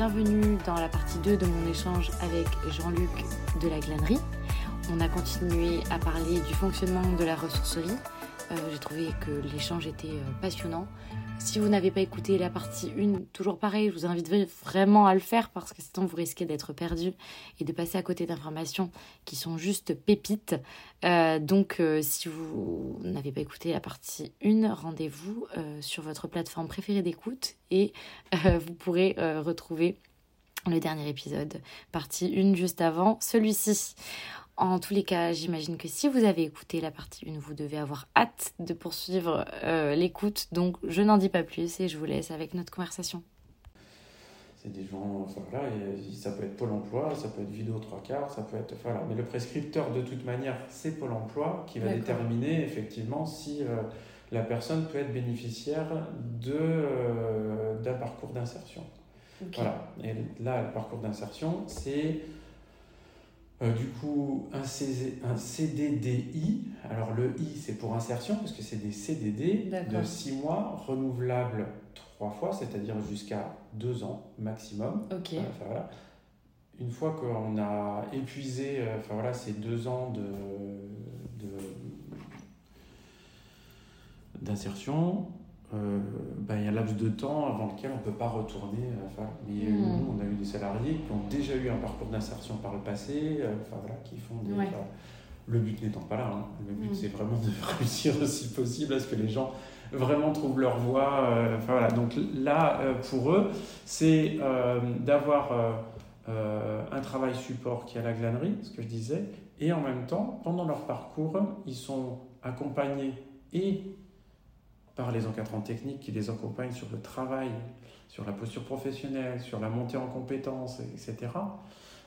Bienvenue dans la partie 2 de mon échange avec Jean-Luc de la Glanerie. On a continué à parler du fonctionnement de la ressourcerie. Euh, J'ai trouvé que l'échange était euh, passionnant si vous n'avez pas écouté la partie 1, toujours pareil, je vous invite vraiment à le faire parce que sinon vous risquez d'être perdu et de passer à côté d'informations qui sont juste pépites. Euh, donc euh, si vous n'avez pas écouté la partie 1, rendez-vous euh, sur votre plateforme préférée d'écoute et vous pourrez retrouver le dernier épisode, partie 1 juste avant celui-ci. En tous les cas, j'imagine que si vous avez écouté la partie 1, vous devez avoir hâte de poursuivre euh, l'écoute. Donc, je n'en dis pas plus et je vous laisse avec notre conversation. C'est des gens, enfin voilà, et ça peut être Pôle emploi, ça peut être vidéo trois quarts, ça peut être. Voilà. Mais le prescripteur, de toute manière, c'est Pôle emploi qui va déterminer effectivement si euh, la personne peut être bénéficiaire euh, d'un parcours d'insertion. Voilà. Et là, le parcours d'insertion, c'est euh, du coup un, CZ un CDDI. Alors le I, c'est pour insertion, parce que c'est des CDD de 6 mois, renouvelables 3 fois, c'est-à-dire jusqu'à 2 ans maximum. Voilà. Une fois qu'on a épuisé euh, enfin, voilà, ces deux ans de, de- d'insertion, euh, il y a un laps de temps avant lequel on ne peut pas retourner. euh, Enfin, mais Hmm. nous, on a eu des salariés qui ont déjà eu un parcours d'insertion par le passé, euh, enfin, voilà, qui font des. Ouais. le but n'étant pas là, hein. le but Hmm. c'est vraiment de réussir aussi possible à ce que les gens vraiment trouvent leur voie. euh, enfin, voilà. Donc là, pour eux, c'est d'avoir un travail support qui est à la glanerie, ce que je disais, et en même temps, pendant leur parcours, ils sont accompagnés et par les encadrants techniques qui les accompagnent sur le travail, sur la posture professionnelle, sur la montée en compétences, etc.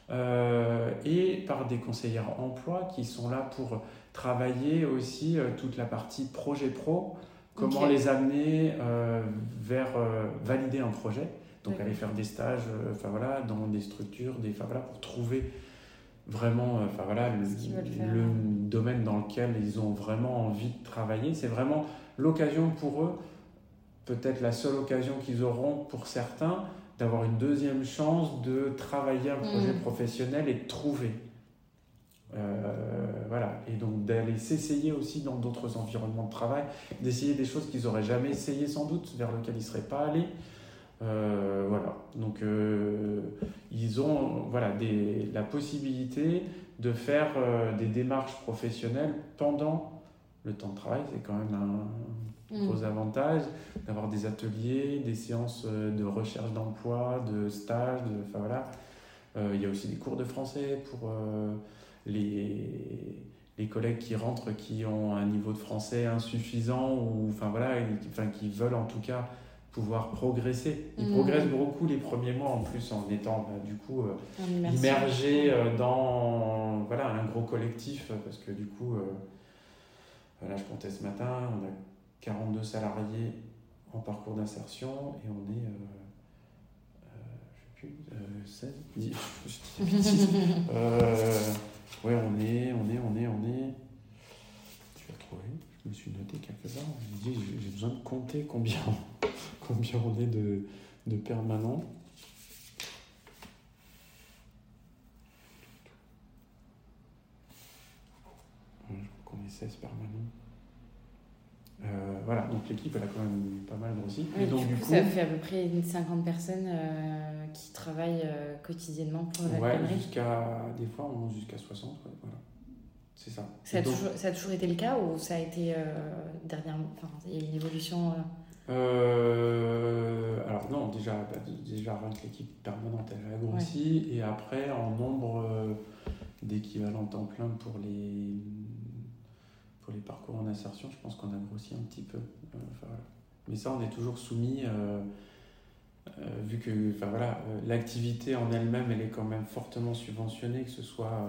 Euh, et par des conseillères emploi qui sont là pour travailler aussi euh, toute la partie projet pro, comment les amener euh, vers euh, valider un projet. Donc aller faire des stages, enfin voilà, dans des structures, des, enfin voilà, pour trouver vraiment, enfin voilà, le, le domaine dans lequel ils ont vraiment envie de travailler. C'est vraiment l'occasion pour eux, peut-être la seule occasion qu'ils auront pour certains, d'avoir une deuxième chance de travailler un projet Mm. professionnel et de trouver. Euh, voilà, et donc d'aller s'essayer aussi dans d'autres environnements de travail, d'essayer des choses qu'ils n'auraient jamais essayé sans doute, vers lesquelles ils ne seraient pas allés. Euh, voilà, donc euh, ils ont voilà, des, la possibilité de faire des démarches professionnelles pendant le temps de travail, c'est quand même un Mm. gros avantage d'avoir des ateliers, des séances euh, de recherche d'emploi, de stages, de, enfin voilà. Euh, il y a aussi des cours de français pour euh, les, les collègues qui rentrent qui ont un niveau de français insuffisant ou enfin voilà, et enfin, qui veulent en tout cas pouvoir progresser. Ils Mhm. progressent beaucoup les premiers mois en plus en étant bah, du coup euh, immergés dans voilà, un gros collectif parce que du coup, euh, voilà, je comptais ce matin, on a 42 salariés en parcours d'insertion et on est, euh, euh, je sais plus, euh, 16, 10, je dis des bêtises. Euh, ouais, on est, on est, on est, on est. Je vais retrouver. Je me suis noté quelques-uns. J'ai dit, j'ai- j'ai besoin de compter combien, combien on est de, de permanents. 16 permanents. Euh, voilà, donc l'équipe elle a quand même pas mal grossi. Oui, et donc du coup, coup, ça fait à peu près une 50 personnes euh, qui travaillent quotidiennement pour la Ouais, jusqu'à des fois on jusqu'à 60, voilà. C'est ça. Ça a, toujours, ça a, toujours, été le cas ou ça a été dernièrement Enfin, il y a une évolution alors non, déjà, bah, déjà l'équipe permanente elle a grossi et après en nombre d'équivalents temps plein pour les pour les parcours en insertion, je pense qu'on a grossi un petit peu. Euh, Mais ça, on est toujours soumis, euh, euh, vu que enfin, voilà, l'activité en elle-même, elle est quand même fortement subventionnée, que ce soit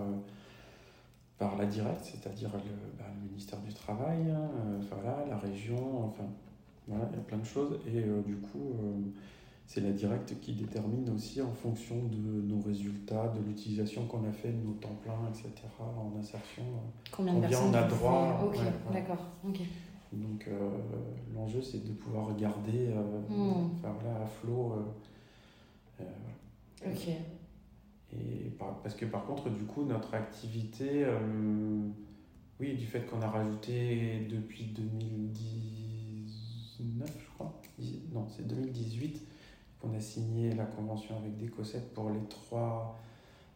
par la directe, c'est-à-dire le, bah, ministère du Travail, hein, voilà, la région, enfin, voilà, il y a plein de choses. Et du coup, c'est la directe qui détermine aussi en fonction de nos résultats, de l'utilisation qu'on a fait de nos temps pleins, etc. en insertion. Combien de personnes on a droit. Ok, d'accord. Donc euh, l'enjeu c'est de pouvoir regarder euh, hmm. à flot. Euh, ok. Et parce que par contre, du coup, notre activité, oui, du fait qu'on a rajouté depuis 2019, je crois, non, c'est 2018, on a signé la convention avec Décosset pour les trois.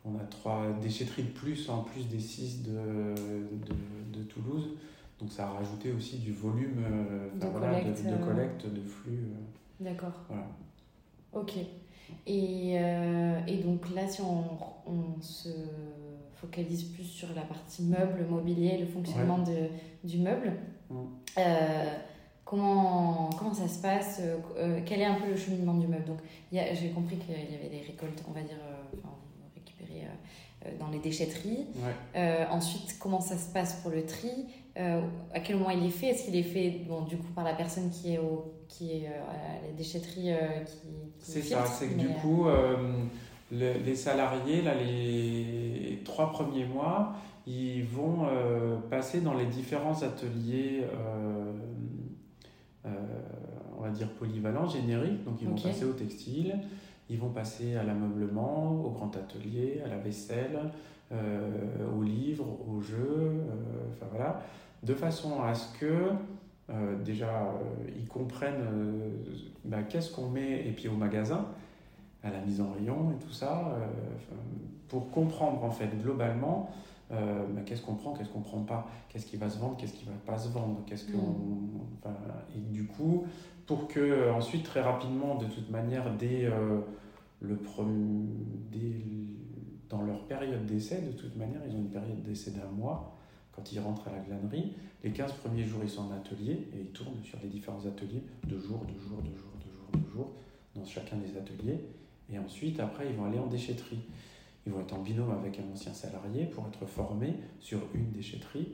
On a trois déchetteries de plus, en plus des six de, de, Toulouse. Donc ça a rajouté aussi du volume euh, de, collecte, de, euh, collecte, de, flux. Euh. D'accord. Voilà. Ok. Et, et, donc là, si on, on, se focalise plus sur la partie meuble, mobilier, le fonctionnement de, du meuble, mm. Comment, comment ça se passe euh, euh, Quel est un peu le cheminement du meuble. Donc, j'ai compris qu'il y avait des récoltes, on va dire, euh, enfin, récupérées dans les déchetteries. ensuite, comment ça se passe pour le tri? À quel moment il est fait? Est-ce qu'il est fait, bon, du coup, par la personne qui est, au, qui est à la déchetterie qui, C'est ça, c'est que du coup, les salariés, là, les trois premiers mois, ils vont passer dans les différents ateliers euh, on va dire, polyvalents, génériques. Donc, ils vont passer au textile, ils vont passer à l'ameublement, au grand atelier, à la vaisselle, euh, aux livres, aux jeux, euh, enfin voilà, de façon à ce que déjà ils comprennent bah, qu'est-ce qu'on met, et puis au magasin, à la mise en rayon et tout ça, pour comprendre en fait globalement euh, qu'est-ce qu'on prend, qu'est-ce qu'on prend pas, qu'est-ce qui va se vendre, qu'est-ce qui va pas se vendre, qu'est-ce qu'on, mm. enfin, et du coup, pour que euh, ensuite très rapidement, de toute manière, dès euh, le premier, dès, dans leur période d'essai, de toute manière, ils ont une période d'essai d'un mois quand ils rentrent à la glanerie. Les 15 premiers jours, ils sont en atelier et ils tournent sur les différents ateliers de jour, de jour, de jour, de jour, de jour, dans chacun des ateliers. Et ensuite, après, ils vont aller en déchetterie. Ils vont être en binôme avec un ancien salarié pour être formés sur une déchetterie.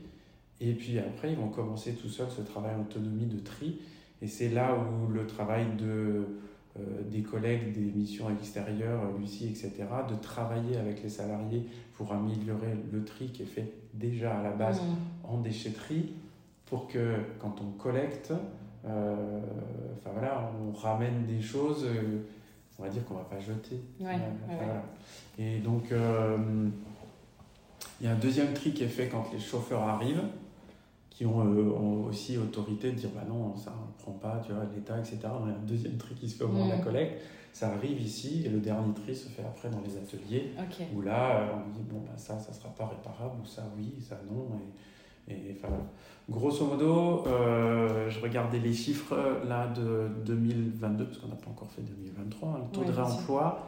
Et puis après, ils vont commencer tout seuls ce travail en autonomie de tri. Et c'est là où le travail de, euh, des collègues des missions extérieures, Lucie, etc., de travailler avec les salariés pour améliorer le tri qui est fait déjà à la base mmh. en déchetterie, pour que quand on collecte, euh, enfin voilà, on ramène des choses. Euh, on va dire qu'on va pas jeter. Et donc, euh, il y a un deuxième tri qui est fait quand les chauffeurs arrivent, qui ont, euh, aussi autorité de dire bah non, ça ne prend pas, tu vois, l'État, etc. Il y a un deuxième tri qui se fait au moment de la mm. collecte. Ça arrive ici et le dernier tri se fait après dans les ateliers. Où là, euh, on dit bon, bah, ça, ça sera pas réparable, ou ça, oui, ça, non. Et, et enfin, grosso modo, euh, je regardais les chiffres là de 2022, parce qu'on n'a pas encore fait 2023, hein, le taux de réemploi,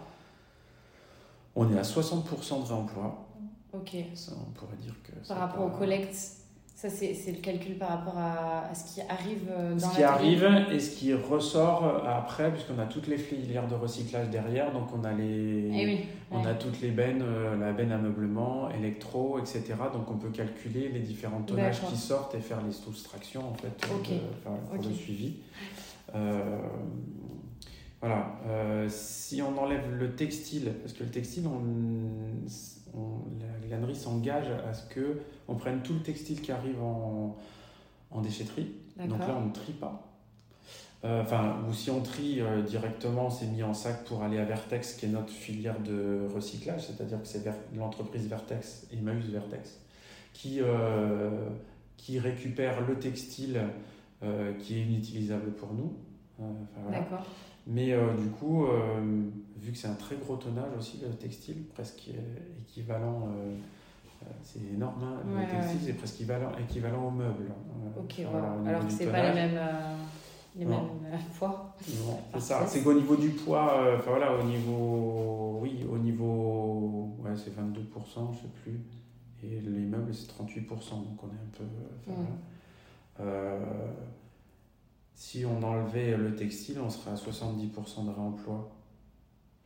on est à 60% de réemploi. Ok. Ça, on pourrait dire que. Par rapport aux collectes ça, c'est le calcul par rapport à, ce qui arrive euh, dans Ce qui arrive et ce qui ressort euh, après, puisqu'on a toutes les filières de recyclage derrière. Donc, on a, les, eh on a toutes les bennes, euh, la benne ameublement, électro, etc. Donc, on peut calculer les différents tonnages qui sortent et faire les soustractions, en fait, pour le suivi. voilà. si on enlève le textile, parce que le textile, on la glanerie s'engage à ce que on prenne tout le textile qui arrive en, en déchetterie. Donc là, on ne trie pas. Euh, enfin, ou si on trie euh, directement, c'est mis en sac pour aller à Vertex, qui est notre filière de recyclage, c'est-à-dire que c'est l'entreprise Vertex, Emmaüs Vertex, qui, euh, qui récupère le textile qui est inutilisable pour nous. D'accord. Mais du coup, vu que c'est un très gros tonnage aussi, le textile, presque équivalent c'est énorme, hein. le textile c'est presque équivalent, équivalent au meuble. ok, alors que c'est pas les mêmes, les mêmes poids. c'est ça, c'est qu'au niveau du poids, enfin voilà, au niveau, oui, au niveau, ouais, c'est 22%, je sais plus. Et les meubles, c'est 38%, donc on est un peu. Euh, si on enlevait le textile, on serait à 70% de réemploi.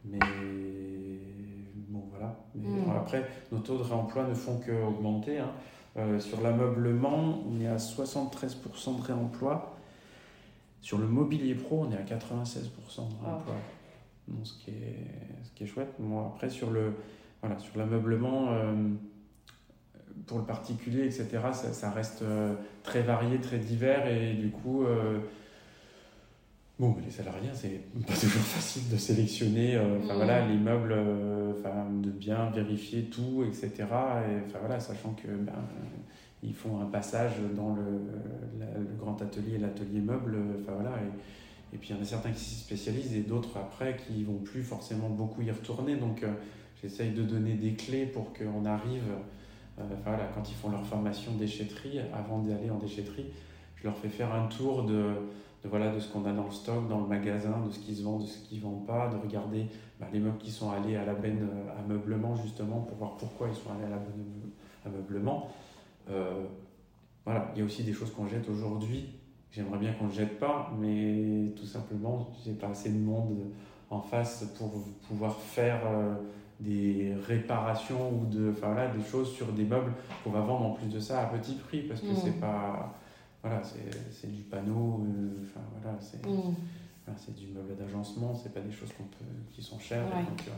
Mais bon, voilà. Mais après, nos taux de réemploi ne font qu'augmenter. Hein. Euh, sur l'ameublement, on est à 73% de réemploi. Sur le mobilier pro, on est à 96% de réemploi. Donc, ce, qui est, ce qui est chouette. Bon, après, sur le voilà, sur l'ameublement, euh, pour le particulier, etc., ça, ça reste euh, très varié, très divers, et du coup, euh, bon, les salariés, c'est pas toujours facile de sélectionner, euh, enfin voilà, mm. les meubles, enfin de bien vérifier tout, etc. Et enfin voilà, sachant que ben, ils font un passage dans le, le grand atelier et l'atelier meuble, enfin voilà. Et, et puis il y en a certains qui s'y spécialisent et d'autres après qui vont plus forcément beaucoup y retourner. Donc j'essaye de donner des clés pour qu'on arrive euh, quand ils font leur formation déchetterie, avant d'aller en déchetterie, je leur fais faire un tour de, voilà, de ce qu'on a dans le stock, dans le magasin, de ce qui se vend, de ce qui ne vend pas, de regarder bah, les meubles qui sont allés à la benne euh, meublement justement pour voir pourquoi ils sont allés à la benne à meublement. Euh, voilà, il y a aussi des choses qu'on jette aujourd'hui. J'aimerais bien qu'on ne jette pas, mais tout simplement, j'ai pas assez de monde en face pour pouvoir faire des réparations ou de, enfin, des choses sur des meubles qu'on va vendre en plus de ça à petit prix parce que mmh. c'est pas voilà c'est du panneau euh, enfin voilà c'est mmh. c'est du meuble d'agencement c'est pas des choses qu'on peut qui sont chères donc, euh,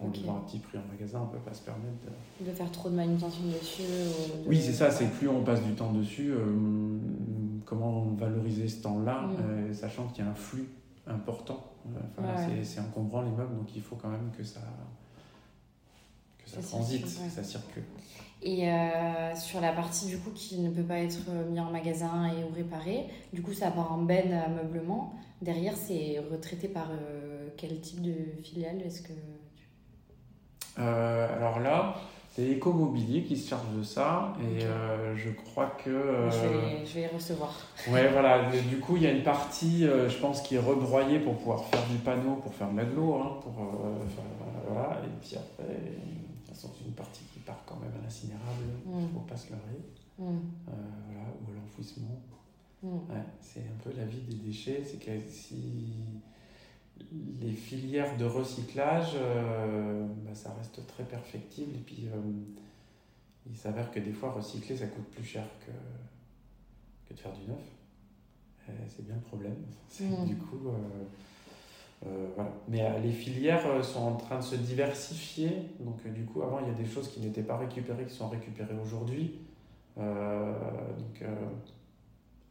on okay. vend à petit prix en magasin on peut pas se permettre de, de faire trop de manutention dessus oui c'est ça c'est plus on passe du temps dessus euh, comment valoriser ce temps là mmh. sachant qu'il y a un flux important enfin, c'est encombrant les meubles donc il faut quand même que ça ça, transite, ça circule. Et euh, sur la partie du coup qui ne peut pas être mis en magasin et ou réparé, du coup ça part en benne à meublement. Derrière, c'est retraité par euh, quel type de filiale Est-ce que euh, Alors là, c'est Ecomobilier qui se charge de ça et je crois que. Je vais, je, vais, recevoir. Ouais, voilà. Du coup, il y a une partie, je pense, qui est rebroyée pour pouvoir faire du panneau, pour faire de l'aglo, hein, pour voilà. Et puis après, c'est une partie qui part quand même à l'incinérable, il ne faut pas se leurrer, mm. euh, voilà, ou à l'enfouissement. Mm. c'est un peu la vie des déchets, c'est que si les filières de recyclage, euh, bah, ça reste très perfectible, et puis euh, il s'avère que des fois recycler ça coûte plus cher que, que de faire du neuf. c'est bien le problème. Mm. Du coup, euh, voilà. Mais euh, les filières euh, sont en train de se diversifier. Donc, du coup, avant, il y a des choses qui n'étaient pas récupérées qui sont récupérées aujourd'hui. donc,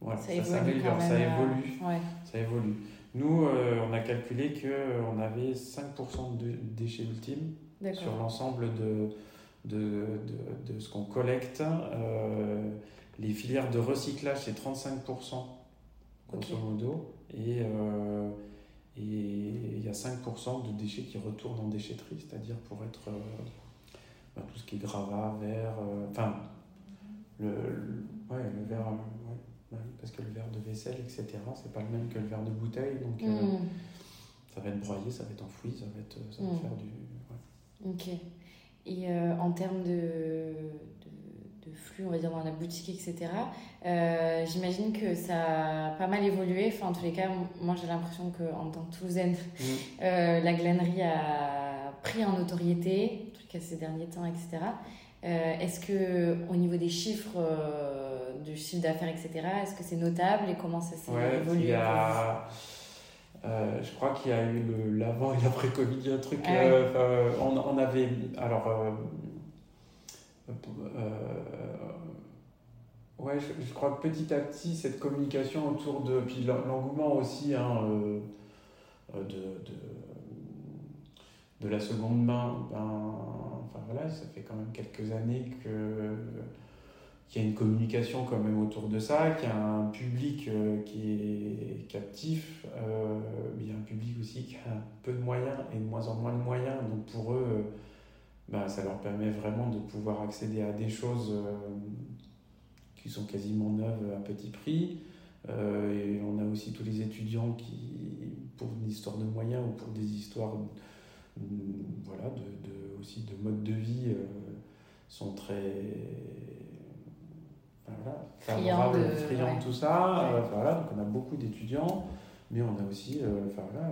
voilà, ça, ça s'améliore, ça évolue. Ça évolue. Nous, on a calculé qu'on avait 5% de déchets ultimes sur l'ensemble de, de, de, de, ce qu'on collecte. les filières de recyclage, c'est 35%, grosso modo. Et et il y a 5% de déchets qui retournent en déchetterie, c'est-à-dire pour être euh, bah, tout ce qui est gravat, verre, euh, enfin, le, ouais, le verre, ouais, parce que le verre de vaisselle, etc., c'est pas le même que le verre de bouteille, donc euh, mm. ça va être broyé, ça va être enfoui, ça va, être, ça va mm. faire du. Ok. Et en termes de, de flux, on va dire, dans la boutique, etc. Euh, j'imagine que ça a pas mal évolué. Enfin, en tous les cas, moi, j'ai l'impression qu'en tant que Toulousaine, mmh. euh, la glanerie a pris en notoriété, en tout cas ces derniers temps, etc. Euh, est-ce que au niveau des chiffres, du chiffre d'affaires, etc., est-ce que c'est notable et comment ça s'est évolué je crois qu'il y a eu l'avant et l'après-Covid, un truc. Ah on, on, avait. Alors, ouais, je, crois que petit à petit, cette communication autour de. Puis l'engouement aussi hein, euh, euh, de, de, de, la seconde main, ben, enfin voilà, ça fait quand même quelques années que qu'il y a une communication quand même autour de ça, qu'il y a un public qui est captif, mais il y a un public aussi qui a peu de moyens et de moins en moins de moyens. Donc pour eux, bah, ça leur permet vraiment de pouvoir accéder à des choses qui sont quasiment neuves à petit prix. et on a aussi tous les étudiants qui, pour une histoire de moyens ou pour des histoires voilà, de, de, aussi de mode de vie euh, sont très voilà, favorables, friands de, tout ça. Euh, voilà, donc on a beaucoup d'étudiants, mais on a aussi euh, voilà,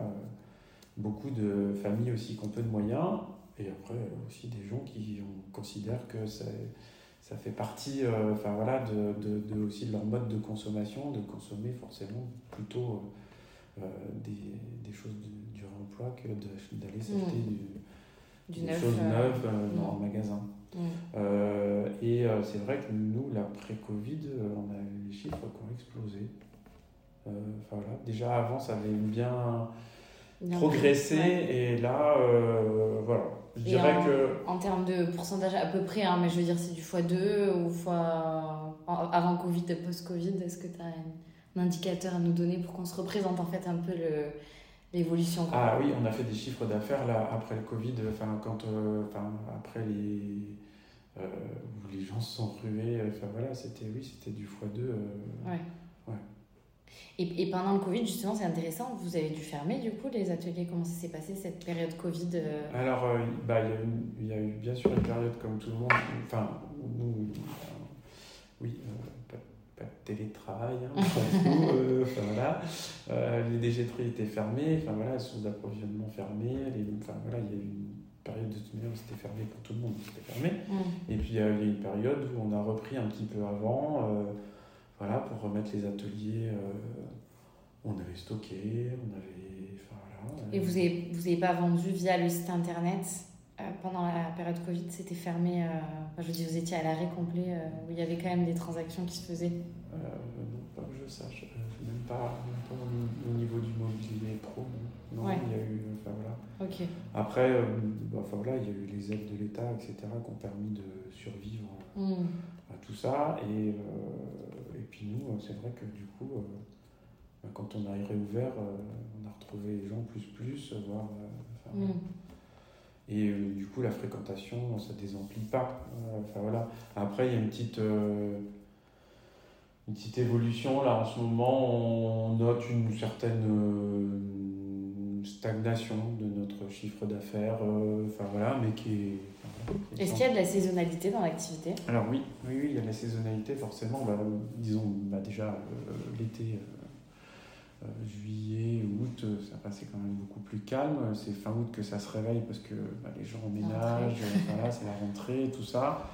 beaucoup de familles aussi qui ont peu de moyens, et après aussi des gens qui considèrent que ça, fait partie enfin, voilà, de, de, aussi de leur mode de consommation, de consommer forcément plutôt des, des choses du réemploi que d'aller s'acheter mmh. du du des choses euh, neuves euh, dans un magasin. Euh, et c'est vrai que nous, l'après-Covid, on a eu les chiffres qui ont explosé. voilà. Déjà avant, ça avait bien progressé et là, voilà. Je dirais en, que. En termes de pourcentage, à peu près, hein, mais je veux dire, c'est du x2 ou fois. Avant Covid et post-Covid, est-ce que tu as un indicateur à nous donner pour qu'on se représente en fait un peu le l'évolution. Ah oui, on a fait des chiffres d'affaires là après le Covid, enfin quand, euh, enfin après les euh, où les gens se sont rués, enfin voilà, c'était oui, c'était du x2. Euh, ouais. Et, et, pendant le Covid, justement, c'est intéressant, vous avez dû fermer du coup les ateliers. Comment ça s'est passé cette période Covid Alors, bah, il, y a eu, il y a eu bien sûr une période comme tout le monde, enfin, nous, oui, pas de télétravail, hein, euh, enfin, voilà. Euh, les déchetteries étaient fermées, enfin voilà, les sources d'approvisionnement fermées, les, enfin voilà, il y a eu une période de toute manière où c'était fermé pour tout le monde, c'était fermé. Mm. Et puis il y a eu une période où on a repris un petit peu avant, euh, voilà, pour remettre les ateliers, on avait stocké, on avait, enfin voilà. Et vous n'avez vous avez pas vendu via le site internet euh, pendant la période Covid, c'était fermé. Euh, je veux dire, vous étiez à l'arrêt complet euh, où il y avait quand même des transactions qui se faisaient Non, pas que je sache. même, pas, au, niveau du mobilier pro. Non, il y a eu. Enfin, voilà. Après, enfin, voilà, il y a eu les aides de l'État, etc., qui ont permis de survivre hmm. à tout ça. Et puis nous, c'est vrai que du coup, bah, quand on a réouvert, on a retrouvé les gens plus, plus, voire. Hmm. Et euh, du coup, la fréquentation, ça ne désemplit pas. Euh, enfin, voilà. Après, il y a une petite, euh, une petite évolution. Là, en ce moment, on note une certaine stagnation de notre chiffre d'affaires. enfin, voilà, mais qui est. Est-ce qu'il y a de la saisonnalité dans l'activité? Alors oui, oui, oui, il y a de la saisonnalité forcément. Bah, disons bah, déjà l'été, euh, juillet, août, euh, ça passait quand même beaucoup plus calme. C'est fin août que ça se réveille parce que bah, les gens emménagent, voilà, c'est la rentrée, tout ça.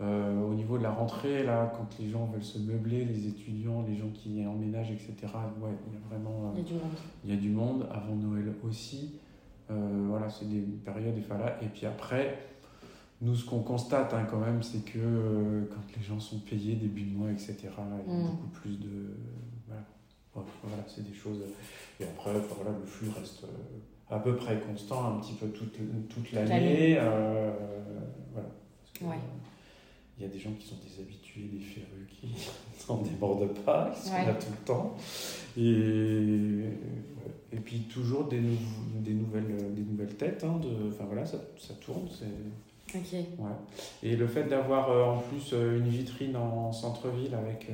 Euh, au niveau de la rentrée, là, quand les gens veulent se meubler, les étudiants, les gens qui emménagent, etc., ouais, il y a vraiment. il y a du monde. Il y a du monde, avant Noël aussi. Voilà, c'est des périodes, et, voilà. et puis après, nous, ce qu'on constate hein, quand même, c'est que quand les gens sont payés début de mois, etc., il y a mm. beaucoup plus de. Voilà, c'est des choses. Et après, voilà, le flux reste euh, à peu près constant, un petit peu toute, toute l'année. Euh, voilà. Il y a des gens qui sont des habitués, des férus qui n'en débordent pas, qui sont là tout le temps. Et, et puis toujours des, des, nouvelles, des nouvelles têtes. Hein, de, enfin voilà, ça, ça tourne. Ouais. Et le fait d'avoir euh, en plus une vitrine en centre-ville avec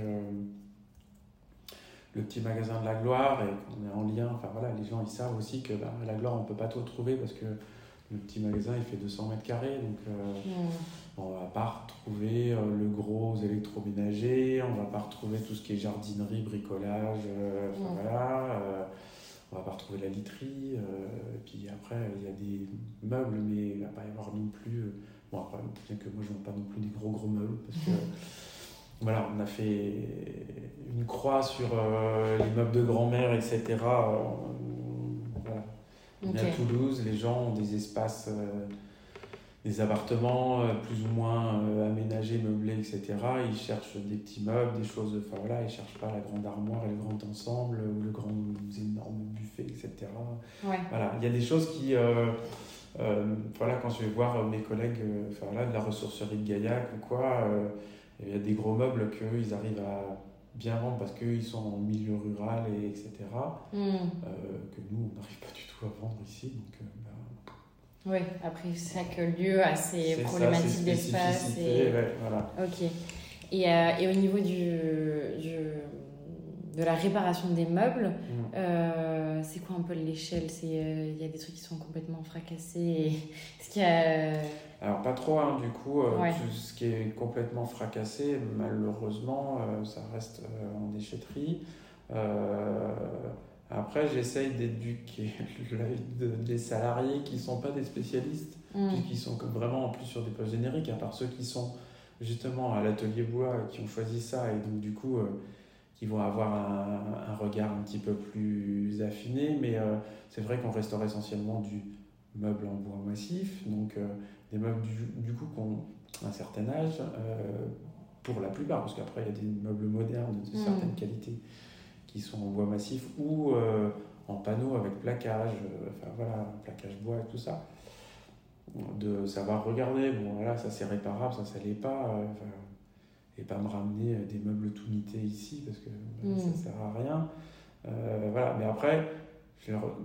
le petit magasin de la gloire et qu'on est en lien. Enfin voilà, les gens ils savent aussi que bah, la gloire on peut pas tout trouver parce que le petit magasin il fait 200 mètres carrés donc euh. On va pas retrouver euh, le gros électroménager, on va pas retrouver tout ce qui est jardinerie, bricolage, euh, hmm. voilà. on va pas retrouver la literie, et puis après il y a des meubles, mais il va pas y avoir non plus. bon, après, bien que moi je ne vends pas non plus des gros gros meubles parce que voilà, on a fait une croix sur euh, les meubles de grand-mère, etc. Euh, voilà. à Toulouse, les gens ont des espaces, euh, des appartements plus ou moins aménagés, meublés, etc. Ils cherchent des petits meubles, des choses, enfin voilà, ils cherchent pas la grande armoire et le grand ensemble ou le grand énorme buffet, etc. Voilà, il y a des choses qui voilà, quand je vais voir mes collègues enfin, de la ressourcerie de Gaillac ou quoi, il y a des gros meubles qu'ils arrivent à bien vendre parce qu'ils sont en milieu rural, et etc. Hmm. que nous, on n'arrive pas du tout à vendre ici. Donc, oui, après chaque lieu a ses problématiques d'espace. Et... voilà. Ok. Et, euh, et, au niveau du, du, de la réparation des meubles, mm. euh, c'est quoi un peu l'échelle? Euh, Il y a des trucs qui sont complètement fracassés. ce qu'il y a... Alors pas trop, hein, du coup, tout ce qui est complètement fracassé, malheureusement, ça reste en déchetterie. Après, j'essaye d'éduquer des salariés qui ne sont pas des spécialistes, mm. qui sont vraiment en plus sur des postes génériques, à part ceux qui sont justement à l'atelier bois, qui ont choisi ça, et donc du coup, euh, qui vont avoir un, regard un petit peu plus affiné. Mais euh, c'est vrai qu'on restaure essentiellement du meuble en bois massif, donc euh, des meubles du, coup qui ont un certain âge, pour la plupart, parce qu'après, il y a des meubles modernes de mm. certaines qualités qui sont en bois massif ou euh, en panneau avec plaquage, euh, enfin voilà, plaquage bois et tout ça. De savoir regarder, bon voilà, ça c'est réparable, ça ça l'est pas, euh, et pas me ramener des meubles tout mités ici parce que ça mm. sert à rien. voilà, mais après,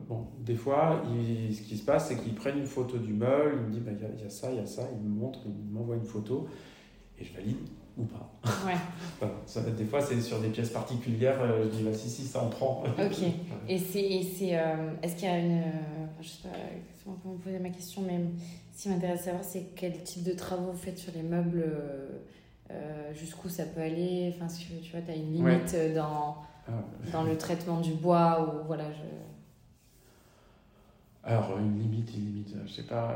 bon, des fois, ce qui se passe, c'est qu'ils prennent une photo du meuble, ils me disent, bah, il y, y, a ça, il y a ça, ils me montrent, ils m'envoient une photo, et je valide ou pas. Ouais. ça, des fois, c'est sur des pièces particulières, euh, je dis, bah, si, si, ça en prend. Ok. et c'est. Euh, est-ce qu'il y a une. Euh, je sais pas comment vous poser ma question, mais ce qui m'intéresse à savoir, c'est quel type de travaux vous faites sur les meubles, jusqu'où ça peut aller. Enfin, tu vois, tu as une limite dans, ah. dans le traitement du bois, ou voilà. Je... Alors, une limite, une limite, je sais pas,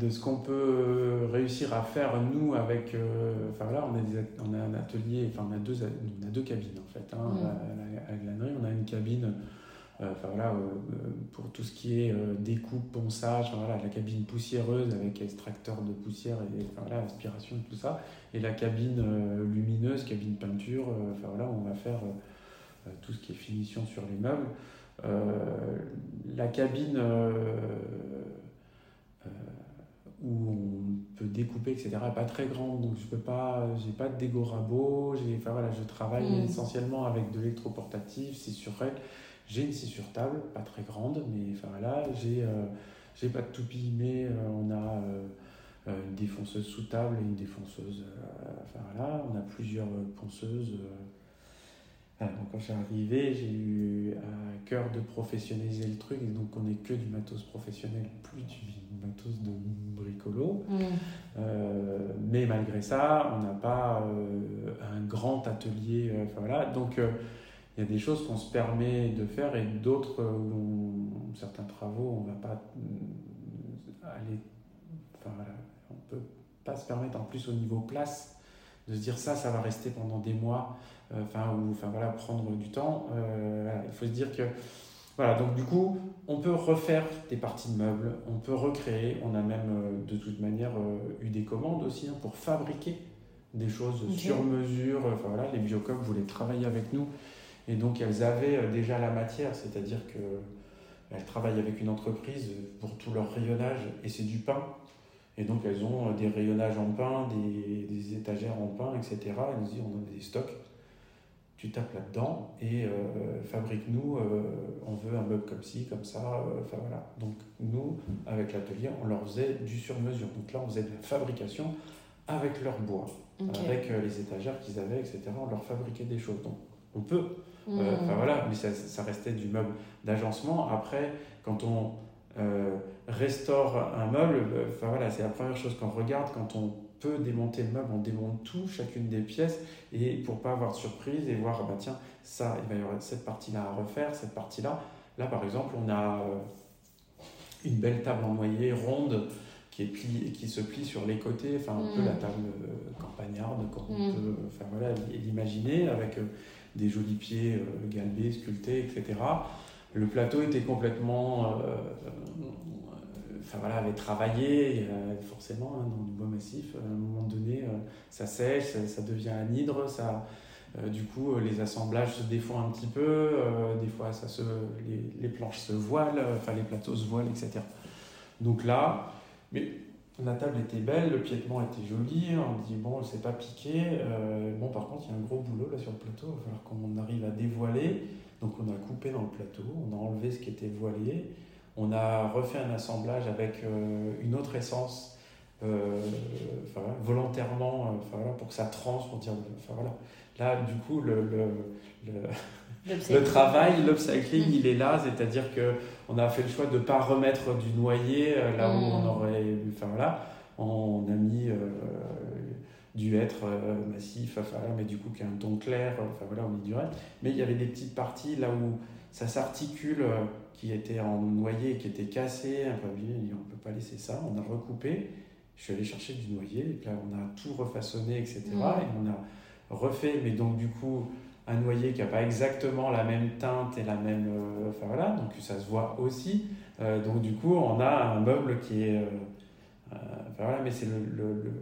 de ce qu'on peut réussir à faire, nous, avec. Euh, enfin, là, on a, on a un atelier, enfin, on a deux, on a deux cabines, en fait. Hein, mm. à, glanerie, on a une cabine, euh, enfin, voilà, euh, pour tout ce qui est découpe, ponçage, voilà, la cabine poussiéreuse avec extracteur de poussière et enfin, voilà, aspiration et tout ça. Et la cabine lumineuse, cabine peinture, enfin, voilà, on va faire tout ce qui est finition sur les meubles. Euh, la cabine euh, euh, où on peut découper, etc., n'est pas très grande, donc je peux pas, j'ai pas de dégo rabot, enfin voilà, je travaille mm. essentiellement avec de l'électroportatif, c'est sur règle. J'ai une sur table, pas très grande, mais enfin voilà, j'ai j'ai pas de toupie, mais on a une défonceuse sous table et une défonceuse. enfin voilà, on a plusieurs ponceuses. Donc quand je suis arrivé, j'ai eu à cœur de professionnaliser le truc, et donc on n'est que du matos professionnel, plus du matos de bricolo. Mm. Euh, mais malgré ça, on n'a pas euh, un grand atelier. Euh, enfin voilà, donc il y a des choses qu'on se permet de faire et d'autres où certains travaux, on ne va pas aller. Enfin voilà, on peut pas se permettre en plus au niveau place de se dire ça, ça va rester pendant des mois, euh, enfin, ou enfin voilà, prendre du temps. Euh, il faut se dire que voilà, donc du coup, on peut refaire des parties de meubles, on peut recréer, on a même euh, de toute manière eu des commandes aussi hein, pour fabriquer des choses sur mesure. Enfin voilà, les Biocoques voulaient travailler avec nous et donc elles avaient déjà la matière, c'est-à-dire que elles travaillent avec une entreprise pour tout leur rayonnage et c'est du pain. Et donc elles ont des rayonnages en pain, des, des étagères en pain, etc. Elles nous disent on a des stocks, tu tapes là-dedans et euh, fabrique-nous, euh, on veut un meuble comme ci, comme ça, euh, enfin voilà. Donc nous, avec l'atelier, on leur faisait du sur-mesure. Donc là, on faisait de la fabrication avec leur bois, avec les étagères qu'ils avaient, etc. On leur fabriquait des choses. Donc on peut, mmh. enfin voilà, mais ça, ça restait du meuble d'agencement. Après, quand on euh, restaure un meuble, euh, enfin voilà, c'est la première chose qu'on regarde quand on peut démonter le meuble, on démonte tout, chacune des pièces, et pour pas avoir de surprise et voir, bah tiens, ça, il va y avoir cette partie-là à refaire, cette partie-là. Là, par exemple, on a euh, une belle table en noyer ronde qui, est pliée, qui se plie sur les côtés, enfin un peu la mm. table campagnarde, comme on mm. peut enfin, voilà, l'imaginer, avec des jolis pieds galbés, sculptés, etc le plateau était complètement. Euh, euh, enfin voilà, avait travaillé, forcément, hein, dans du bois massif. À un moment donné, euh, ça sèche, ça, devient anhydre, ça. du coup, les assemblages se défont un petit peu, des fois ça se, les, planches se voilent, enfin les plateaux se voilent, etc. Donc là, mais la table était belle, le piétement était joli, on dit bon, c'est pas piqué. Euh, bon, par contre, il y a un gros boulot là sur le plateau, il va falloir qu'on arrive à dévoiler. Donc, on a coupé dans le plateau, on a enlevé ce qui était voilé, on a refait un assemblage avec euh, une autre essence, euh, enfin, volontairement, enfin, voilà, pour que ça transe, pour dire, enfin voilà. Là, du coup, le, le, le, le travail, l'upcycling, mm. il est là, c'est-à-dire que on a fait le choix de ne pas remettre du noyer euh, là où on mm. aurait. Enfin voilà, on a mis euh, du hêtre euh, massif, enfin, mais du coup qui a un ton clair, enfin voilà, on met du reste. Mais il y avait des petites parties là où ça s'articule, qui étaient en noyer, qui étaient cassées, un peu on ne peut pas laisser ça, on a recoupé. Je suis allé chercher du noyer, et là on a tout refaçonné, etc. Mm. Et on a refait, mais donc du coup un noyer qui n'a pas exactement la même teinte et la même. Euh, enfin voilà, donc ça se voit aussi. Euh, donc du coup, on a un meuble qui est. Euh, enfin voilà, mais c'est le, le, le,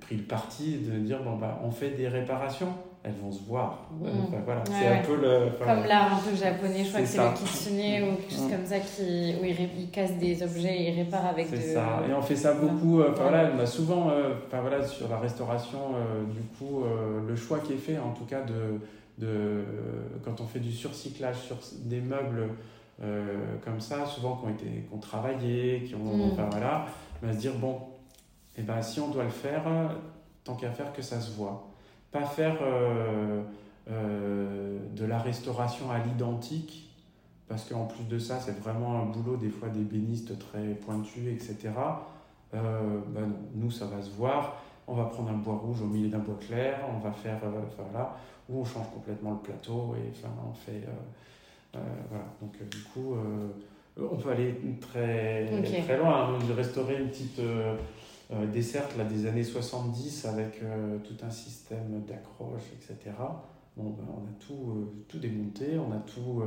pris le parti de dire bon, bah, on fait des réparations elles vont se voir. Mm. voilà, c'est un peu le. Comme l'art un peu japonais, je crois que c'est le kitsune ou quelque chose mm. comme ça qui, où il, casse des objets et il répare avec. C'est ça. Et on fait ça beaucoup. Enfin, voilà, on a souvent, enfin, voilà, sur la restauration, du coup, le choix qui est fait, en tout cas, de, de quand on fait du surcyclage sur des meubles. comme ça, souvent qui ont été qui ont travaillé, qui ont mm. enfin voilà, on va se dire bon, et eh ben si on doit le faire, tant qu'à faire que ça se voit pas faire euh, euh, de la restauration à l'identique, parce qu'en plus de ça, c'est vraiment un boulot des fois d'ébéniste très pointu, etc. Euh, ben nous, ça va se voir. On va prendre un bois rouge au milieu d'un bois clair, on va faire, enfin voilà, ou on change complètement le plateau et enfin on fait, voilà. Donc du coup, on peut aller très très loin. Hein. Restaurer une petite euh, des cercles là, des années 70 avec euh, tout un système d'accroche, etc. Bon, ben, on a tout, euh, tout démonté, on a tout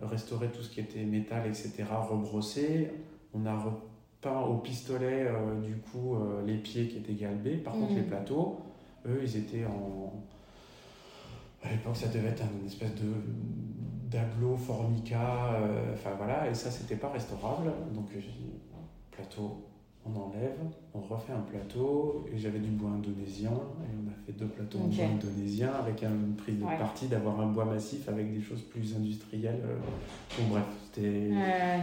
restauré, tout ce qui était métal, etc., rebrossé. On a repeint au pistolet, du coup, les pieds qui étaient galbés. Par contre, les mmh. plateaux, eux, ils étaient en. À l'époque, ça devait être une espèce de d'aglo formica, enfin voilà, et ça, c'était pas restaurable. Donc, plateau, on enlève, on refait un plateau, et j'avais du bois indonésien, et on a fait deux plateaux de bois indonésien avec une prise de partie d'avoir un bois massif avec des choses plus industrielles. Euh. Bon, bref, c'était.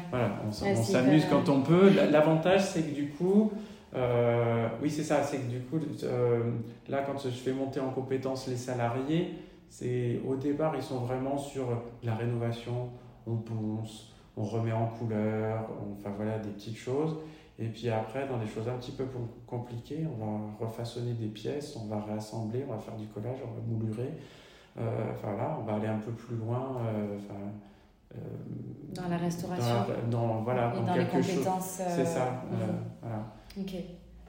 Voilà, on, s'amuse quand on peut. L'avantage, c'est que du coup. Euh, oui, c'est ça, c'est que du coup, euh, là, quand je fais monter en compétence les salariés, c'est au départ, ils sont vraiment sur la rénovation, on ponce, on remet en couleur, enfin voilà, des petites choses. Et puis après, dans des choses un petit peu plus compliquées, on va refaçonner des pièces, on va réassembler, on va faire du collage, on va moulurer. Euh, enfin là, on va aller un peu plus loin. Euh, euh, dans la restauration. Dans, voilà, Et dans les compétences. C'est ça. Mhm. voilà. Ok.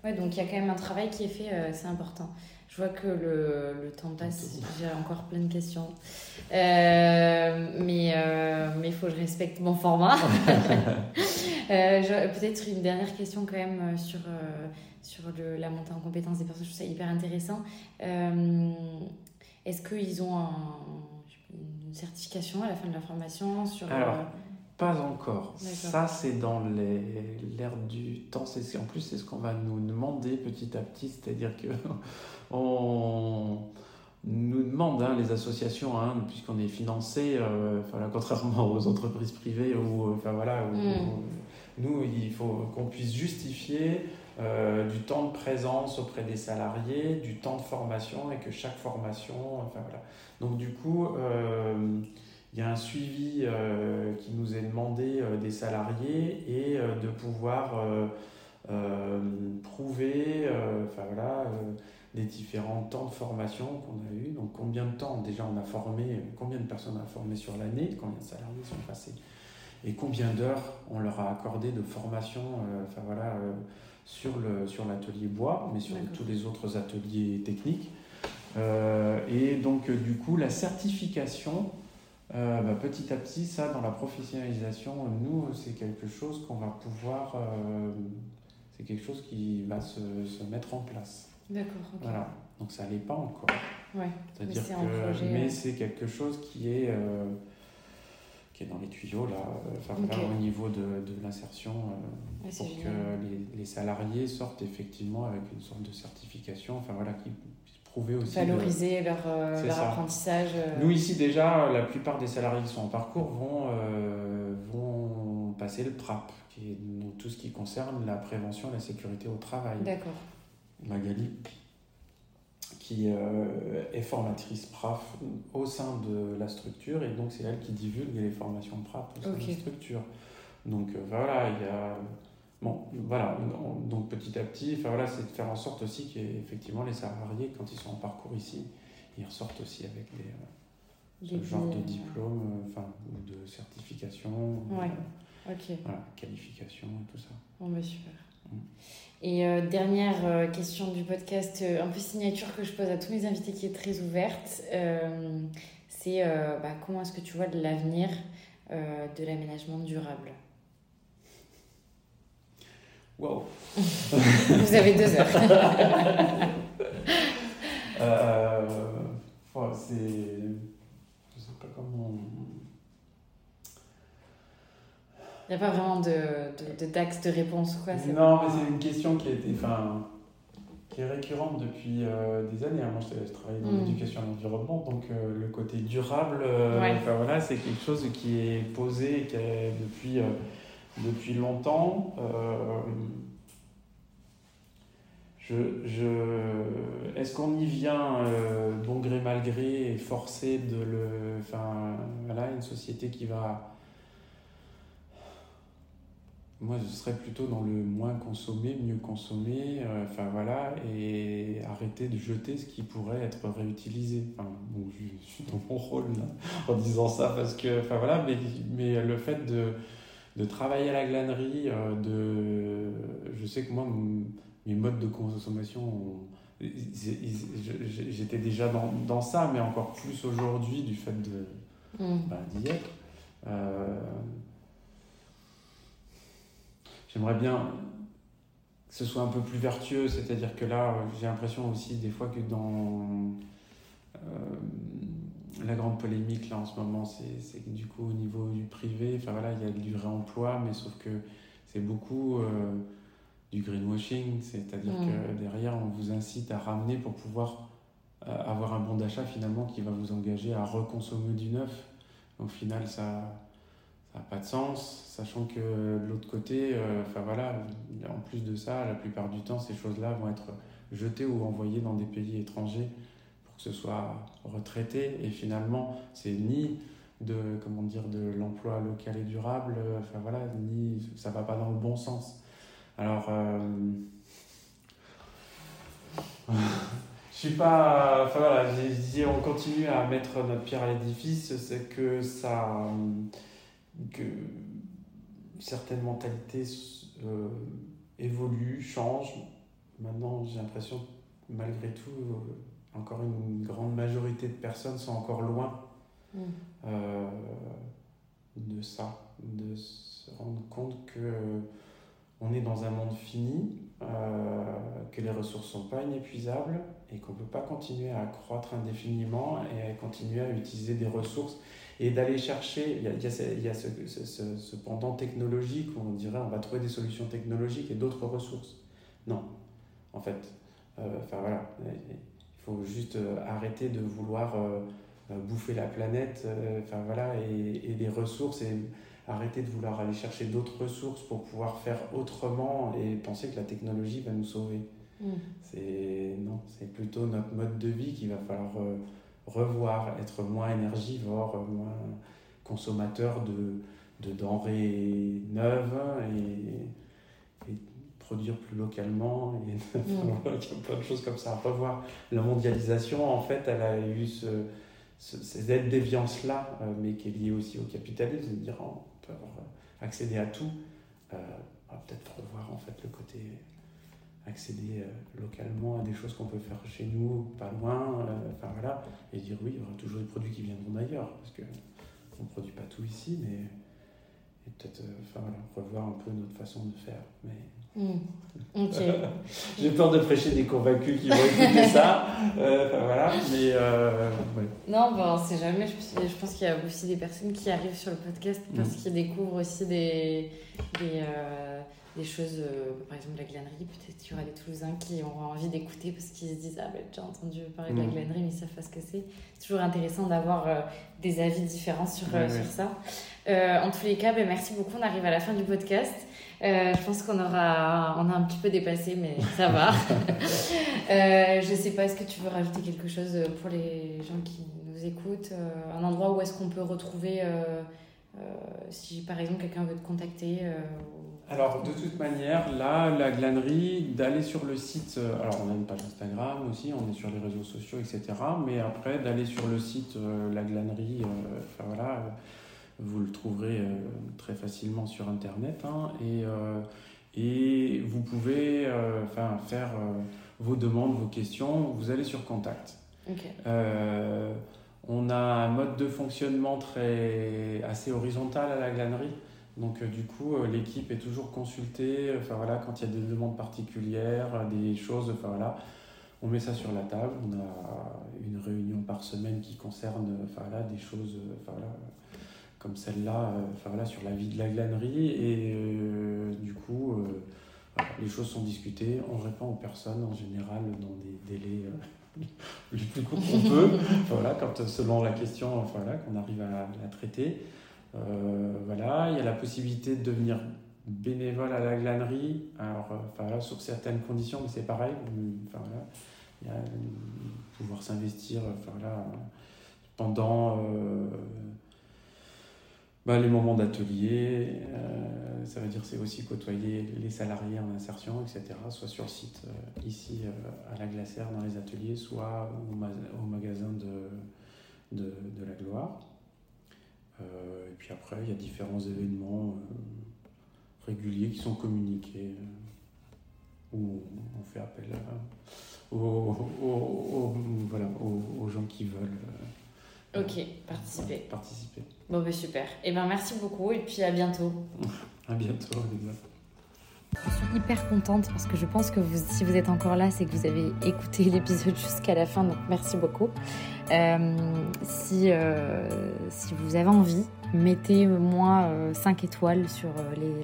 Ouais, donc il y a quand même un travail qui est fait, c'est important. Je vois que le, le temps passe, j'ai encore plein de questions. Euh, mais il faut que je respecte mon format. Euh, peut-être une dernière question quand même euh, sur, sur le, la montée en compétences des personnes. Je trouve ça hyper intéressant. Est-ce qu'ils ont une certification à la fin de la formation sur, Alors, pas encore. Ça, c'est dans l'ère du temps. En plus, c'est ce qu'on va nous demander petit à petit. C'est-à-dire que on nous demande, hein, les associations, hein, puisqu'on est financé, euh, contrairement aux entreprises privées, où, enfin, voilà, mm. nous, il faut qu'on puisse justifier euh, du temps de présence auprès des salariés, du temps de formation, et que chaque formation, enfin voilà. Donc du coup, euh, il y a un suivi qui nous est demandé des salariés et de pouvoir prouver, enfin voilà les différents temps de formation qu'on a eu. Donc combien de temps déjà on a formé, combien de personnes on a formé sur l'année, combien de salariés sont passés et combien d'heures on leur a accordé de formation euh, enfin, voilà, euh, sur, le, sur l'atelier bois, mais sur tous les autres ateliers techniques. Euh, et donc du coup la certification, bah, petit à petit, ça dans la professionnalisation, nous c'est quelque chose qu'on va pouvoir, c'est quelque chose qui va se, se mettre en place. D'accord. Voilà. Donc ça l'est pas encore. Ouais. C'est-à-dire que, mais c'est quelque chose qui est, euh, qui est dans les tuyaux, là, enfin, au niveau de, de l'insertion, pour que les, les, salariés sortent effectivement avec une sorte de certification, enfin voilà, qui aussi. Valoriser leur, leur apprentissage. Nous, ici, déjà, la plupart des salariés qui sont en parcours vont, vont passer le PRAP, qui est tout ce qui concerne la prévention et la sécurité au travail. D'accord. Magali, qui euh, est formatrice PRAF au sein de la structure, et donc c'est elle qui divulgue les formations PRAF au sein de la structure. Donc euh, voilà, il y a. Bon, voilà, donc petit à petit, enfin, voilà, c'est de faire en sorte aussi qu'effectivement les salariés, quand ils sont en parcours ici, ils ressortent aussi avec des, euh, ce genre de diplôme, enfin, ou de certification, ouais. ok voilà, qualification et tout ça. Bon, bah, super. Mm. Et euh, dernière euh, question du podcast, euh, un peu signature que je pose à tous mes invités qui est très ouverte, c'est bah, comment est-ce que tu vois de l'avenir de l'aménagement durable? Wow Vous avez deux heures. c'est... Je sais pas comment... Il n'y a pas vraiment de, de, d'axe de réponse, quoi. Non, mais c'est une question qui, a été, enfin, qui est récurrente depuis euh, des années. Moi, je, travaille dans hmm. l'éducation à l'environnement, donc euh, le côté durable, euh, voilà, c'est quelque chose qui est posé qui est depuis, depuis longtemps. Je, je, Est-ce qu'on y vient bon gré mal gré et forcé de le. Enfin, voilà, une société qui va moi, je serais plutôt dans le moins consommer, mieux consommer, euh, enfin voilà, et arrêter de jeter ce qui pourrait être réutilisé. Enfin, bon, je, suis dans mon rôle là, en disant ça parce que, enfin voilà, mais, mais le fait de, de travailler à la glanerie, euh, de, je sais que moi, mes modes de consommation, j'étais déjà dans, dans, ça, mais encore plus aujourd'hui du fait de mmh. bah, d'y être. Euh, J'aimerais bien que ce soit un peu plus vertueux, c'est-à-dire que là, j'ai l'impression aussi des fois que dans euh, la grande polémique là en ce moment, c'est que du coup au niveau du privé, enfin voilà, il y a du réemploi, mais sauf que c'est beaucoup euh, du greenwashing, c'est-à-dire que derrière on vous incite à ramener pour pouvoir euh, avoir un bon d'achat finalement qui va vous engager à reconsommer du neuf. Au final, ça ça n'a pas de sens, sachant que de l'autre côté, euh, enfin voilà, en plus de ça, la plupart du temps, ces choses-là vont être jetées ou envoyées dans des pays étrangers soit retraité. Et finalement, c'est ni de comment dire de l'emploi local et durable, enfin voilà, ni ça va pas dans le bon sens. Alors, euh, je suis pas, enfin voilà, on continue à mettre notre pierre à l'édifice, c'est que ça que certaines mentalités euh, évoluent, changent. Maintenant, j'ai l'impression malgré tout, euh, encore une grande majorité de personnes sont encore loin mm. euh, de ça, de se rendre compte que on est dans un monde fini, que les ressources sont pas inépuisables et qu'on ne peut pas continuer à croître indéfiniment et continuer à utiliser des ressources et d'aller chercher, il y a, il y a, ce, ce, ce, pendant technologique où on dirait on va trouver des solutions technologiques et d'autres ressources. Non, en fait, euh, enfin voilà, il faut juste euh, arrêter de vouloir euh, bouffer la planète, enfin voilà, et, et, les ressources et arrêter de vouloir aller chercher d'autres ressources pour pouvoir faire autrement et penser que la technologie va nous sauver. Mm. C'est non, c'est plutôt notre mode de vie qu'il va falloir revoir, être moins énergivore, moins consommateur de, de denrées neuves et, produire plus localement. Et, plein de choses comme ça à revoir. La mondialisation, en fait, elle a eu ce, ce cette déviance-là, euh, mais qui est liée aussi au capitalisme, de dire on peut avoir accéder à tout. Euh, on va peut-être revoir en fait le côté accéder euh, localement à des choses qu'on peut faire chez nous, pas loin, euh, enfin voilà, et dire oui, il y aura toujours des produits qui viendront d'ailleurs, parce que on ne produit pas tout ici, mais peut-être euh, enfin, voilà, revoir un peu notre façon de faire. Mais Hmm. Ok. J'ai peur de prêcher des convaincus qui vont écouter ça. Euh, voilà, mais euh, Non, bon, c'est jamais. Je, pense qu'il y a aussi des personnes qui arrivent sur le podcast parce mm. qu'ils découvrent aussi des, des, euh, des choses, par exemple la glanerie. Peut-être qu'il y aura des Toulousains qui auront envie d'écouter parce qu'ils se disent Ah, ben, j'ai entendu parler de la mm. glanerie, mais ils savent pas ce que c'est. C'est toujours intéressant d'avoir des avis différents sur, sur ça. en tous les cas, ben, merci beaucoup. On arrive à la fin du podcast. Euh, je pense qu'on aura, on a un petit peu dépassé, mais ça va. euh, je sais pas, est-ce que tu veux rajouter quelque chose pour les gens qui nous écoutent euh, Un endroit où est-ce qu'on peut retrouver, euh, si par exemple quelqu'un veut te contacter alors, de toute manière, là, la glanerie, d'aller sur le site, alors on a une page Instagram aussi, on est sur les réseaux sociaux, etc. Mais après, d'aller sur le site, la glanerie, enfin voilà vous le trouverez euh, très facilement sur Internet. Hein, et, euh, et vous pouvez euh, faire vos demandes, vos questions. Vous allez sur Contact. on a un mode de fonctionnement très, assez horizontal à la glanerie. Donc du coup, l'équipe est toujours consultée. Enfin voilà, quand il y a des demandes particulières, des choses. Enfin voilà, on met ça sur la table. On a une réunion par semaine qui concerne enfin voilà, des choses. Enfin comme celle-là, euh, enfin, voilà, sur la vie de la glanerie. Et euh, du coup, euh, les choses sont discutées. On répond aux personnes en général dans des délais les plus courts qu'on peut. voilà, quand, selon la question voilà, qu'on arrive à la traiter. voilà, il y a la possibilité de devenir bénévole à la glanerie. Alors, enfin, là, sur certaines conditions, mais c'est pareil. Enfin, voilà, il y a pouvoir s'investir enfin, voilà, pendant bah, les moments d'atelier, euh, ça veut dire c'est aussi côtoyer les salariés en insertion, etc. Soit sur site euh, ici euh, à la glacière dans les ateliers, soit au, magasin de, de, de, la gloire. et puis après, il y a différents événements réguliers qui sont communiqués, où on fait appel aux, voilà, aux, gens qui veulent. Ok, participer. Participer. Bon, ben super. Et eh ben merci beaucoup et puis à bientôt. à bientôt, Je suis hyper contente parce que je pense que vous, si vous êtes encore là, c'est que vous avez écouté l'épisode jusqu'à la fin, donc merci beaucoup. Euh, si, euh, si vous avez envie, mettez-moi 5 euh, étoiles sur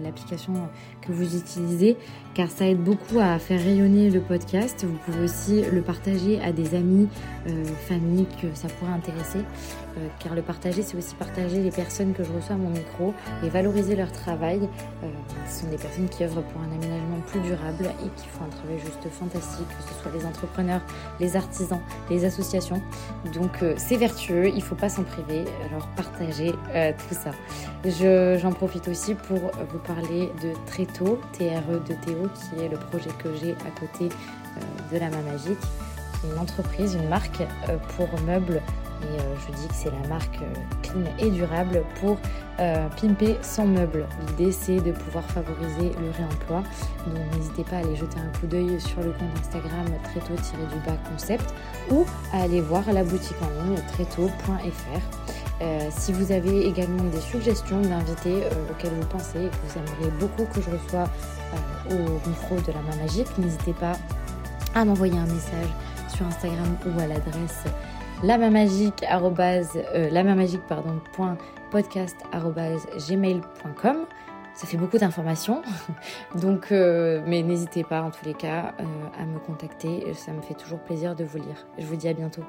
l'application que vous utilisez car ça aide beaucoup à faire rayonner le podcast. Vous pouvez aussi le partager à des amis, familles que ça pourrait intéresser. Euh, car le partager, c'est aussi partager les personnes que je reçois à mon micro et valoriser leur travail. Euh, ce sont des personnes qui œuvrent pour un aménagement plus durable et qui font un travail juste fantastique, que ce soit les entrepreneurs, les artisans, les associations. Donc euh, c'est vertueux, il ne faut pas s'en priver, alors partagez tout ça. J'en profite aussi pour vous parler de Tréto, TRE de Théo, qui est le projet que j'ai à côté de la main magique une entreprise, une marque pour meubles et euh, je dis que c'est la marque euh, clean et durable pour euh, pimper son meuble. L'idée c'est de pouvoir favoriser le réemploi. Donc n'hésitez pas à aller jeter un coup d'œil sur le compte Instagram tréto-du-bas concept ou à aller voir la boutique en ligne tréto.fr. si vous avez également des suggestions d'invités auxquels vous pensez et que vous aimeriez beaucoup que je reçois au micro de la main magique, n'hésitez pas à m'envoyer un message sur Instagram ou à l'adresse la main magique, euh. Ça fait beaucoup d'informations, donc euh, mais n'hésitez pas en tous les cas euh, à me contacter. Ça me fait toujours plaisir de vous lire. Je vous dis à bientôt.